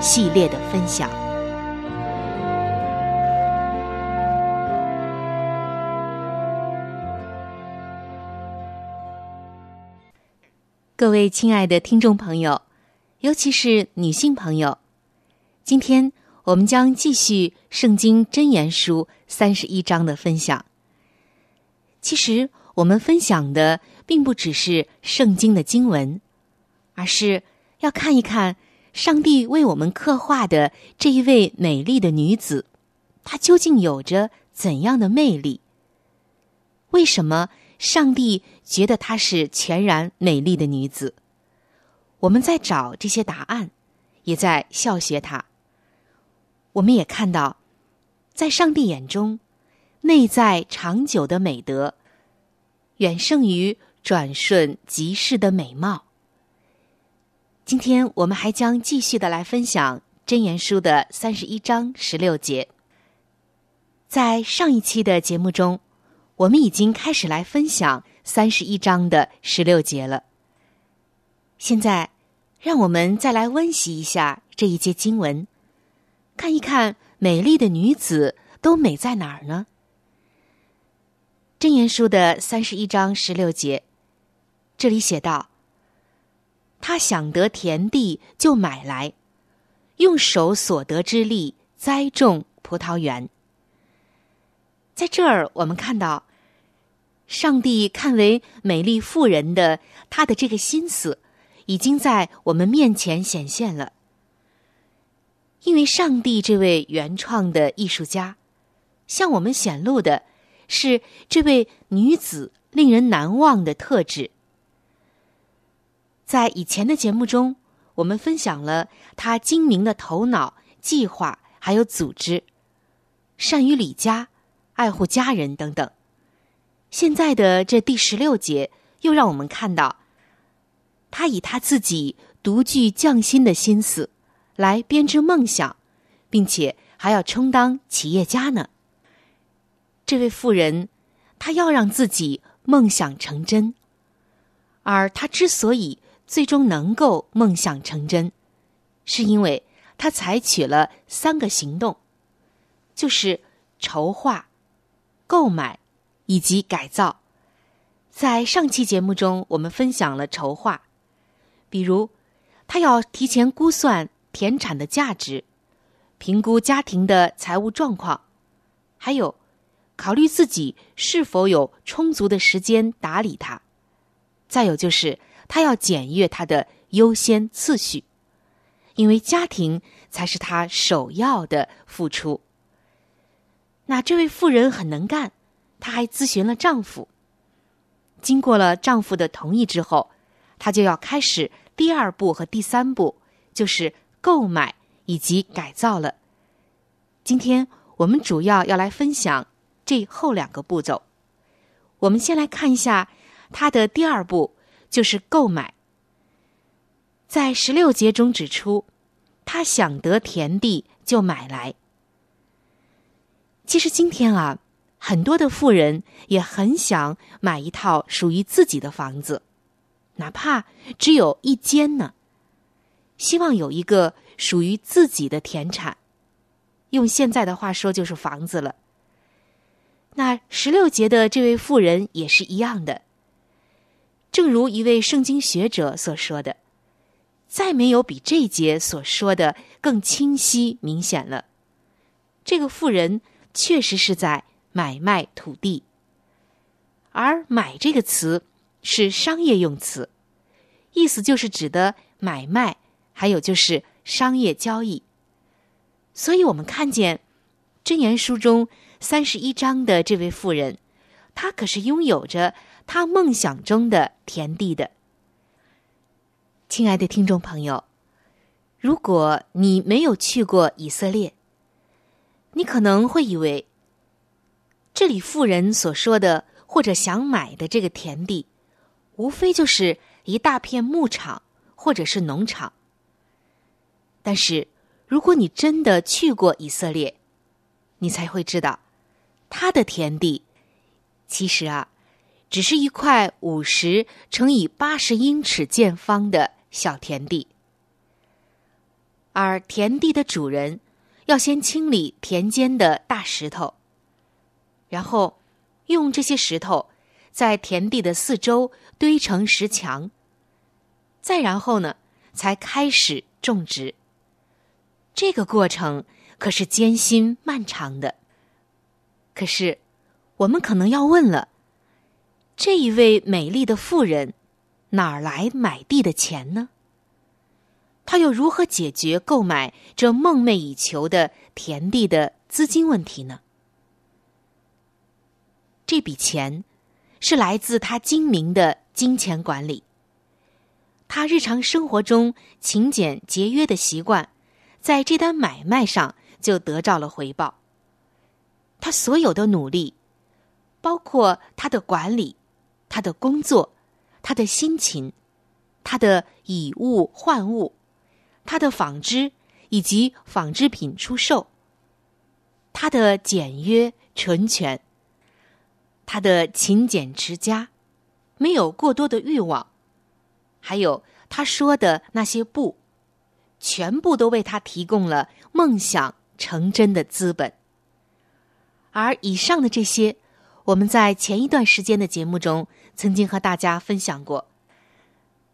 系列的分享，各位亲爱的听众朋友，尤其是女性朋友，今天我们将继续《圣经真言书》三十一章的分享。其实，我们分享的并不只是圣经的经文，而是要看一看。上帝为我们刻画的这一位美丽的女子，她究竟有着怎样的魅力？为什么上帝觉得她是全然美丽的女子？我们在找这些答案，也在笑学她。我们也看到，在上帝眼中，内在长久的美德，远胜于转瞬即逝的美貌。今天我们还将继续的来分享《真言书》的三十一章十六节。在上一期的节目中，我们已经开始来分享三十一章的十六节了。现在，让我们再来温习一下这一节经文，看一看美丽的女子都美在哪儿呢？《真言书》的三十一章十六节，这里写道。他想得田地，就买来，用手所得之力栽种葡萄园。在这儿，我们看到，上帝看为美丽妇人的他的这个心思，已经在我们面前显现了。因为上帝这位原创的艺术家，向我们显露的是这位女子令人难忘的特质。在以前的节目中，我们分享了他精明的头脑、计划还有组织，善于理家、爱护家人等等。现在的这第十六节又让我们看到，他以他自己独具匠心的心思来编织梦想，并且还要充当企业家呢。这位妇人，他要让自己梦想成真，而他之所以最终能够梦想成真，是因为他采取了三个行动，就是筹划、购买以及改造。在上期节目中，我们分享了筹划，比如他要提前估算田产的价值，评估家庭的财务状况，还有。考虑自己是否有充足的时间打理它，再有就是他要检阅他的优先次序，因为家庭才是他首要的付出。那这位妇人很能干，她还咨询了丈夫。经过了丈夫的同意之后，她就要开始第二步和第三步，就是购买以及改造了。今天我们主要要来分享。这后两个步骤，我们先来看一下她的第二步，就是购买。在十六节中指出，他想得田地就买来。其实今天啊，很多的富人也很想买一套属于自己的房子，哪怕只有一间呢，希望有一个属于自己的田产。用现在的话说，就是房子了。那十六节的这位妇人也是一样的。正如一位圣经学者所说的，再没有比这节所说的更清晰明显了。这个富人确实是在买卖土地，而“买”这个词是商业用词，意思就是指的买卖，还有就是商业交易。所以我们看见箴言书中。三十一章的这位妇人，她可是拥有着他梦想中的田地的。亲爱的听众朋友，如果你没有去过以色列，你可能会以为，这里富人所说的或者想买的这个田地，无非就是一大片牧场或者是农场。但是，如果你真的去过以色列，你才会知道。他的田地，其实啊，只是一块五十乘以八十英尺见方的小田地。而田地的主人要先清理田间的大石头，然后用这些石头在田地的四周堆成石墙，再然后呢，才开始种植。这个过程可是艰辛漫长的。可是，我们可能要问了：这一位美丽的妇人哪儿来买地的钱呢？她又如何解决购买这梦寐以求的田地的资金问题呢？这笔钱是来自他精明的金钱管理，他日常生活中勤俭节约的习惯，在这单买卖上就得到了回报。他所有的努力，包括他的管理、他的工作、他的辛勤、他的以物换物、他的纺织以及纺织品出售、他的简约纯全、他的勤俭持家，没有过多的欲望，还有他说的那些不，全部都为他提供了梦想成真的资本。而以上的这些，我们在前一段时间的节目中曾经和大家分享过。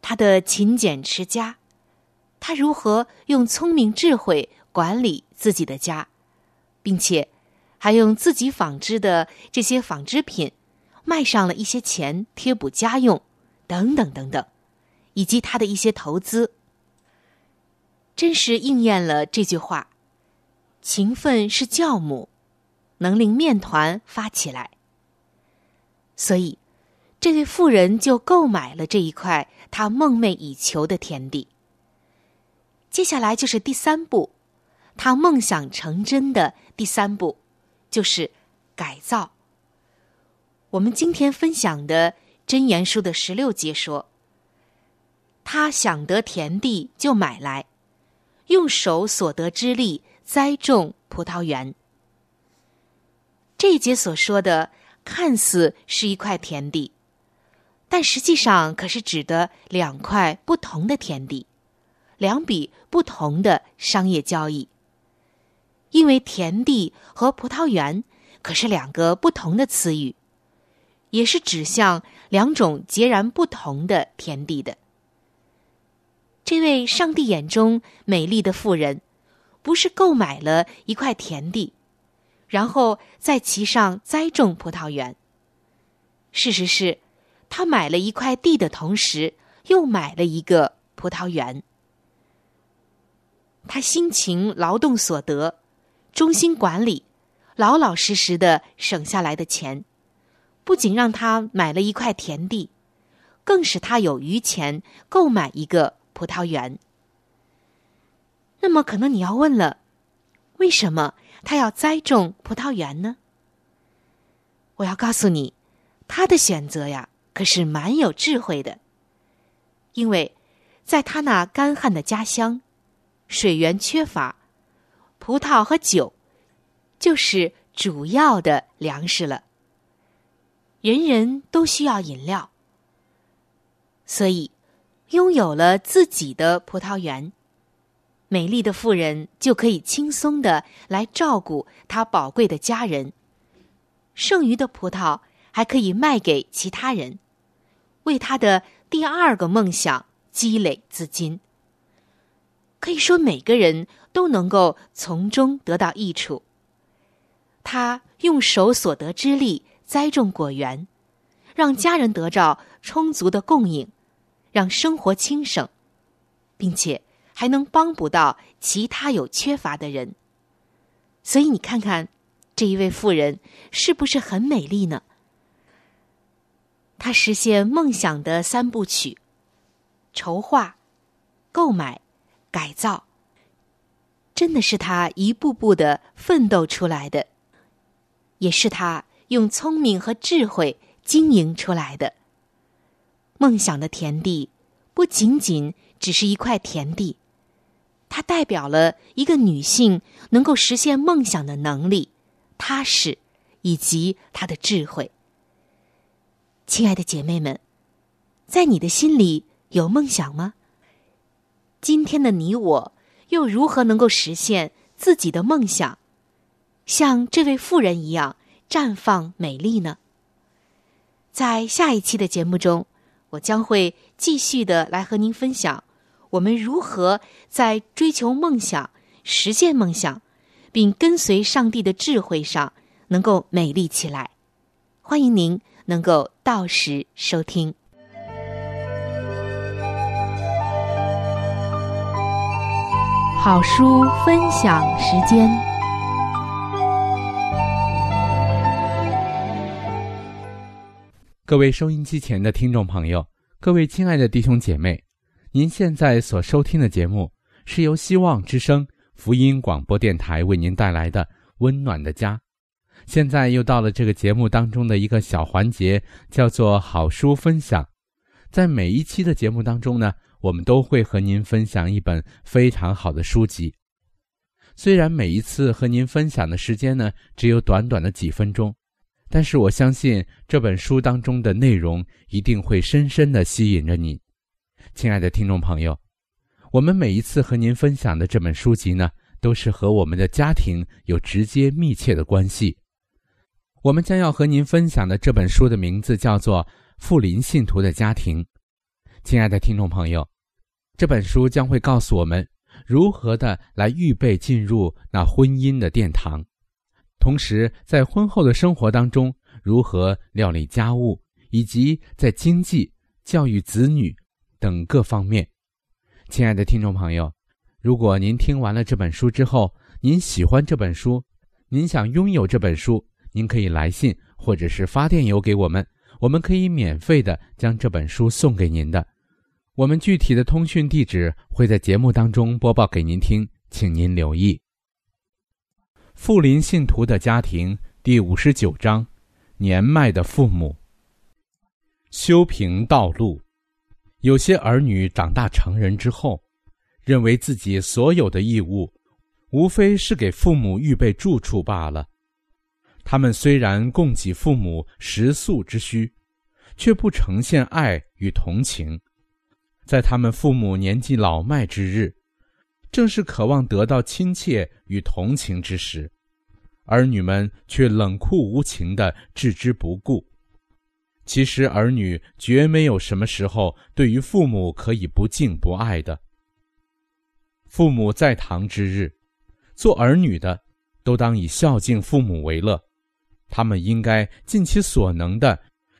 他的勤俭持家，他如何用聪明智慧管理自己的家，并且还用自己纺织的这些纺织品卖上了一些钱贴补家用，等等等等，以及他的一些投资，真实应验了这句话：勤奋是酵母。能令面团发起来，所以这位妇人就购买了这一块她梦寐以求的田地。接下来就是第三步，她梦想成真的第三步就是改造。我们今天分享的真言书的十六节说：“他想得田地就买来，用手所得之力栽种葡萄园。”这一节所说的看似是一块田地，但实际上可是指的两块不同的田地，两笔不同的商业交易。因为田地和葡萄园可是两个不同的词语，也是指向两种截然不同的田地的。这位上帝眼中美丽的妇人，不是购买了一块田地，然后在其上栽种葡萄园。事实是，他买了一块地的同时，又买了一个葡萄园。他辛勤劳动所得。忠心管理，老老实实的省下来的钱，不仅让他买了一块田地，更使他有余钱购买一个葡萄园。那么，可能你要问了，为什么他要栽种葡萄园呢？我要告诉你，他的选择呀，可是蛮有智慧的，因为在他那干旱的家乡，水源缺乏。葡萄和酒，就是主要的粮食了。人人都需要饮料，所以拥有了自己的葡萄园，美丽的妇人就可以轻松的来照顾她宝贵的家人。剩余的葡萄还可以卖给其他人，为他的第二个梦想积累资金。可以说，每个人。都能够从中得到益处。他用手所得之力栽种果园，让家人得到充足的供应，让生活轻省，并且还能帮补到其他有缺乏的人。所以你看看，这一位妇人是不是很美丽呢？她实现梦想的三部曲：筹划、购买、改造。真的是他一步步的奋斗出来的，也是他用聪明和智慧经营出来的。梦想的田地不仅仅只是一块田地，它代表了一个女性能够实现梦想的能力、踏实以及她的智慧。亲爱的姐妹们，在你的心里有梦想吗？今天的你我。又如何能够实现自己的梦想，像这位妇人一样绽放美丽呢？在下一期的节目中，我将会继续的来和您分享我们如何在追求梦想、实现梦想，并跟随上帝的智慧上能够美丽起来。欢迎您能够到时收听。好书分享时间。各位收音机前的听众朋友，各位亲爱的弟兄姐妹，您现在所收听的节目是由希望之声福音广播电台为您带来的《温暖的家》。现在又到了这个节目当中的一个小环节，叫做好书分享。在每一期的节目当中呢。我们都会和您分享一本非常好的书籍，虽然每一次和您分享的时间呢只有短短的几分钟，但是我相信这本书当中的内容一定会深深的吸引着你，亲爱的听众朋友。我们每一次和您分享的这本书籍呢，都是和我们的家庭有直接密切的关系。我们将要和您分享的这本书的名字叫做《富林信徒的家庭》，亲爱的听众朋友。这本书将会告诉我们如何的来预备进入那婚姻的殿堂，同时在婚后的生活当中如何料理家务，以及在经济、教育子女等各方面。亲爱的听众朋友，如果您听完了这本书之后，您喜欢这本书，您想拥有这本书，您可以来信或者是发电邮给我们，我们可以免费的将这本书送给您的。我们具体的通讯地址会在节目当中播报给您听，请您留意。富林信徒的家庭第五十九章：年迈的父母。修平道路。有些儿女长大成人之后，认为自己所有的义务，无非是给父母预备住处罢了。他们虽然供给父母食宿之需，却不呈现爱与同情。在他们父母年纪老迈之日，正是渴望得到亲切与同情之时，儿女们却冷酷无情的置之不顾。其实，儿女绝没有什么时候对于父母可以不敬不爱的。父母在堂之日，做儿女的都当以孝敬父母为乐。他们应该尽其所能的，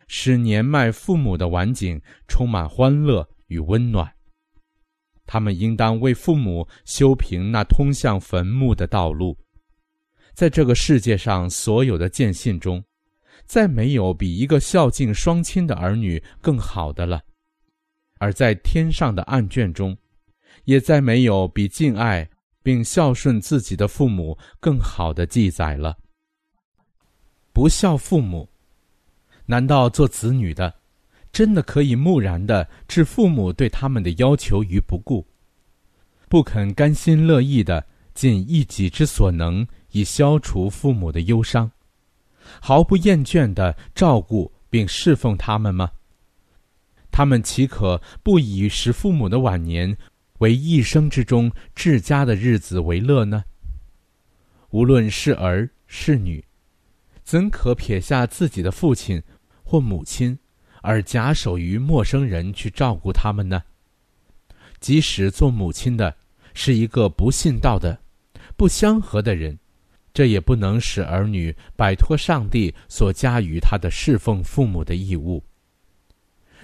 使年迈父母的晚景充满欢乐与温暖。他们应当为父母修平那通向坟墓的道路。在这个世界上所有的见信中，再没有比一个孝敬双亲的儿女更好的了；而在天上的案卷中，也再没有比敬爱并孝顺自己的父母更好的记载了。不孝父母，难道做子女的，真的可以木然的置父母对他们的要求于不顾，不肯甘心乐意的尽一己之所能以消除父母的忧伤，毫不厌倦的照顾并侍奉他们吗？他们岂可不以使父母的晚年为一生之中至佳的日子为乐呢？无论是儿是女。怎可撇下自己的父亲或母亲，而假手于陌生人去照顾他们呢？即使做母亲的是一个不信道的、不相合的人，这也不能使儿女摆脱上帝所加于他的侍奉父母的义务。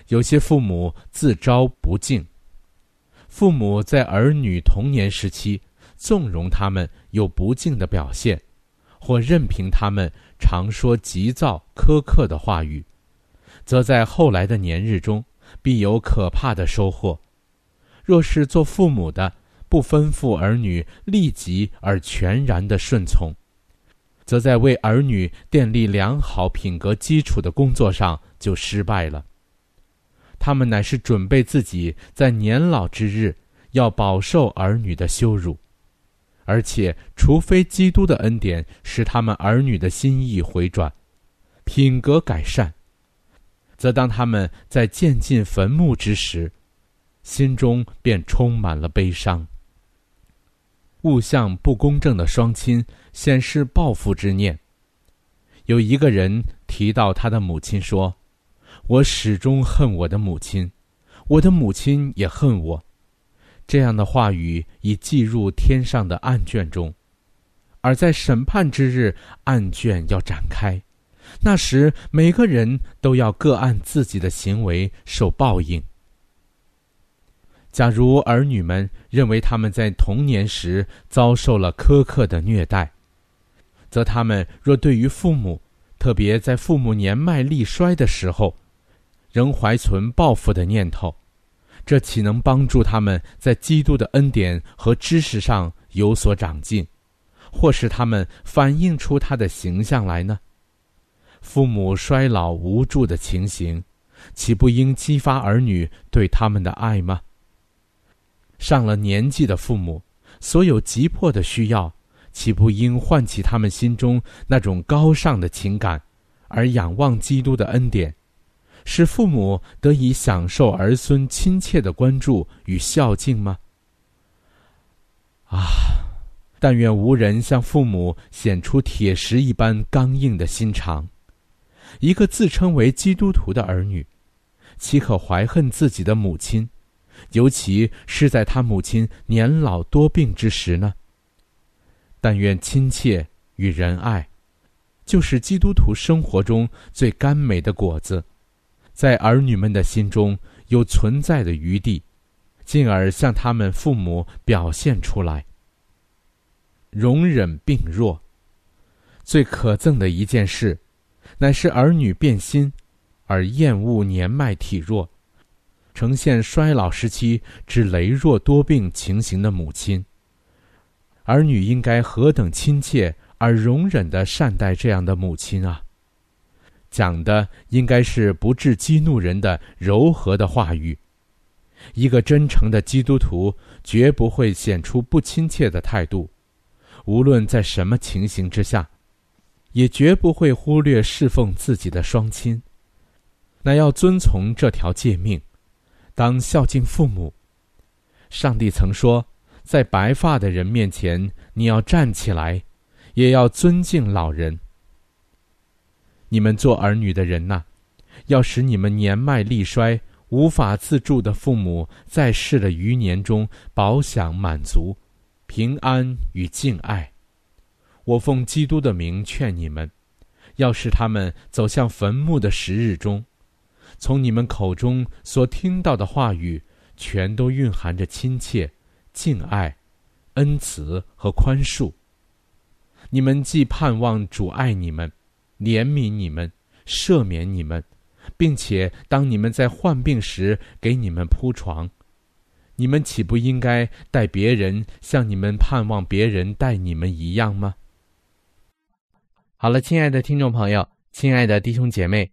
有些父母自招不敬，父母在儿女童年时期纵容他们有不敬的表现，或任凭他们。常说急躁苛刻的话语，则在后来的年日中必有可怕的收获。若是做父母的不吩咐儿女立即而全然的顺从，则在为儿女奠立良好品格基础的工作上就失败了。他们乃是准备自己在年老之日要饱受儿女的羞辱。而且，除非基督的恩典使他们儿女的心意回转，品格改善，则当他们在渐进坟墓之时，心中便充满了悲伤。物向不公正的双亲显示报复之念。有一个人提到他的母亲说：“我始终恨我的母亲，我的母亲也恨我。”这样的话语已记入天上的案卷中，而在审判之日，案卷要展开，那时每个人都要各按自己的行为受报应。假如儿女们认为他们在童年时遭受了苛刻的虐待，则他们若对于父母，特别在父母年迈力衰的时候，仍怀存报复的念头。这岂能帮助他们在基督的恩典和知识上有所长进，或使他们反映出他的形象来呢？父母衰老无助的情形，岂不应激发儿女对他们的爱吗？上了年纪的父母，所有急迫的需要，岂不应唤起他们心中那种高尚的情感，而仰望基督的恩典？使父母得以享受儿孙亲切的关注与孝敬吗？啊！但愿无人向父母显出铁石一般刚硬的心肠。一个自称为基督徒的儿女，岂可怀恨自己的母亲，尤其是在他母亲年老多病之时呢？但愿亲切与仁爱，就是基督徒生活中最甘美的果子。在儿女们的心中有存在的余地，进而向他们父母表现出来。容忍病弱，最可憎的一件事，乃是儿女变心，而厌恶年迈体弱、呈现衰老时期之羸弱多病情形的母亲。儿女应该何等亲切而容忍的善待这样的母亲啊！讲的应该是不致激怒人的柔和的话语。一个真诚的基督徒绝不会显出不亲切的态度，无论在什么情形之下。也绝不会忽略侍奉自己的双亲。那要遵从这条诫命，当孝敬父母。上帝曾说，在白发的人面前，你要站起来，也要尊敬老人。你们做儿女的人呐，要使你们年迈力衰、无法自助的父母，在世的余年中饱享满足、平安与敬爱。我奉基督的名劝你们，要使他们走向坟墓的时日中，从你们口中所听到的话语，全都蕴含着亲切、敬爱、恩慈和宽恕。你们既盼望主爱你们。怜悯你们，赦免你们，并且当你们在患病时给你们铺床，你们岂不应该待别人像你们盼望别人待你们一样吗？好了，亲爱的听众朋友，亲爱的弟兄姐妹，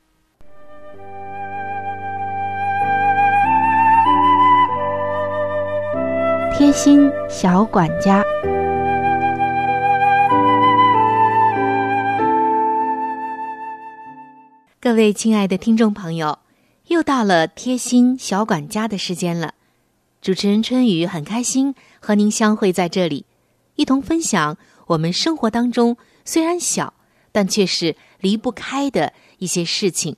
贴心小管家，各位亲爱的听众朋友。又到了贴心小管家的时间了，主持人春雨很开心和您相会在这里，一同分享我们生活当中虽然小，但却是离不开的一些事情，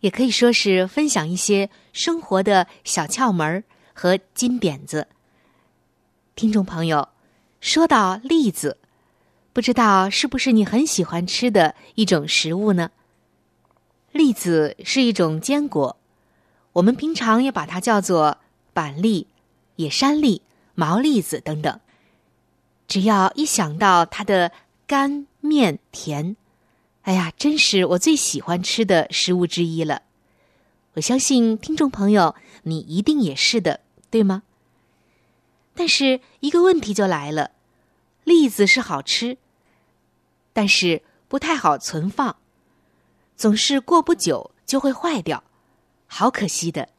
也可以说是分享一些生活的小窍门和金点子。听众朋友，说到栗子，不知道是不是你很喜欢吃的一种食物呢？栗子是一种坚果，我们平常也把它叫做板栗、野山栗、毛栗子等等。只要一想到它的干面甜，哎呀，真是我最喜欢吃的食物之一了。我相信听众朋友你一定也是的，对吗？但是一个问题就来了，栗子是好吃，但是不太好存放。总是过不久就会坏掉，好可惜的。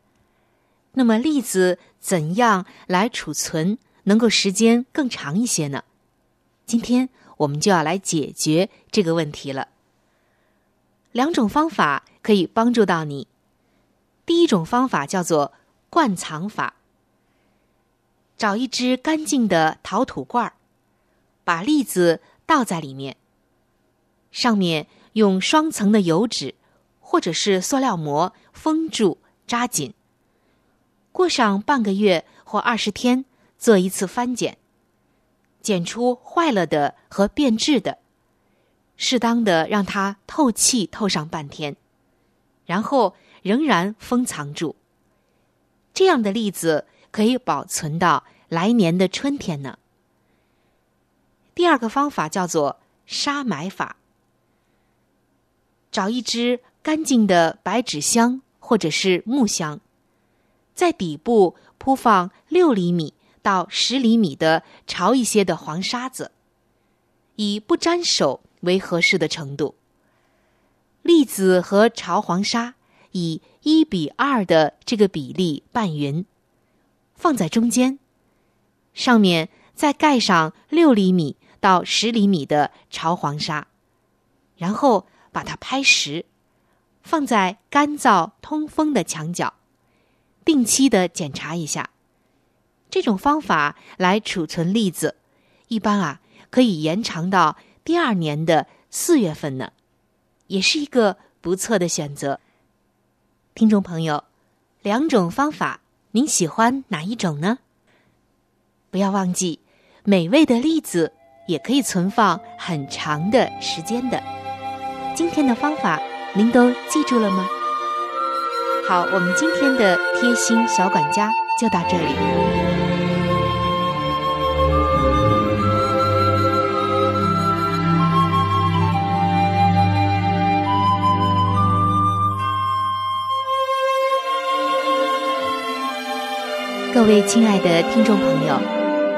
那么栗子怎样来储存，能够时间更长一些呢？今天我们就要来解决这个问题了。两种方法可以帮助到你。第一种方法叫做灌藏法。找一只干净的陶土罐儿，把栗子倒在里面，上面。用双层的油纸，或者是塑料膜封住、扎紧。过上半个月或二十天，做一次翻检，检出坏了的和变质的，适当的让它透气透上半天，然后仍然封藏住。这样的栗子可以保存到来年的春天呢。第二个方法叫做沙埋法。找一只干净的白纸箱或者是木箱，在底部铺放六厘米到十厘米的潮一些的黄沙子，以不沾手为合适的程度。栗子和潮黄沙以一比二的这个比例拌匀，放在中间，上面再盖上六厘米到十厘米的潮黄沙，然后。把它拍实，放在干燥通风的墙角，定期的检查一下。这种方法来储存栗子，一般啊可以延长到第二年的四月份呢，也是一个不错的选择。听众朋友，两种方法您喜欢哪一种呢？不要忘记，美味的栗子也可以存放很长的时间的。今天的方法您都记住了吗？好，我们今天的贴心小管家就到这里。各位亲爱的听众朋友，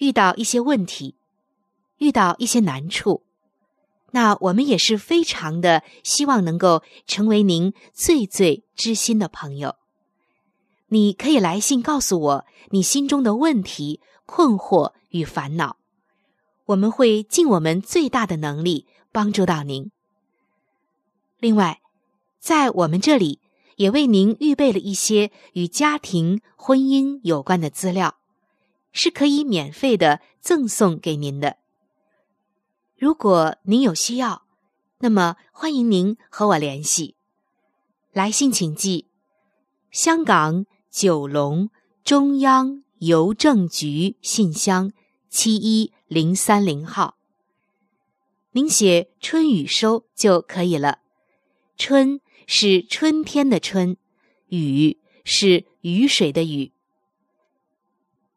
遇到一些问题，遇到一些难处，那我们也是非常的希望能够成为您最最知心的朋友。你可以来信告诉我你心中的问题、困惑与烦恼，我们会尽我们最大的能力帮助到您。另外，在我们这里。也为您预备了一些与家庭、婚姻有关的资料，是可以免费的赠送给您的。如果您有需要，那么欢迎您和我联系。来信请寄：香港九龙中央邮政局信箱七一零三零号。您写“春雨收”就可以了。春。是春天的春，雨是雨水的雨。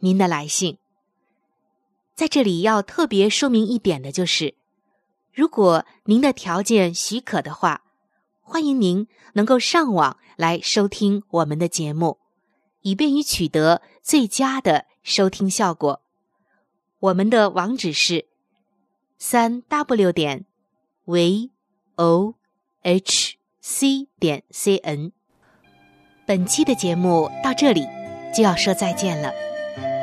您的来信。在这里要特别说明一点的就是，如果您的条件许可的话，欢迎您能够上网来收听我们的节目，以便于取得最佳的收听效果。我们的网址是三 w 点 v o h。c 点 c n，本期的节目到这里就要说再见了，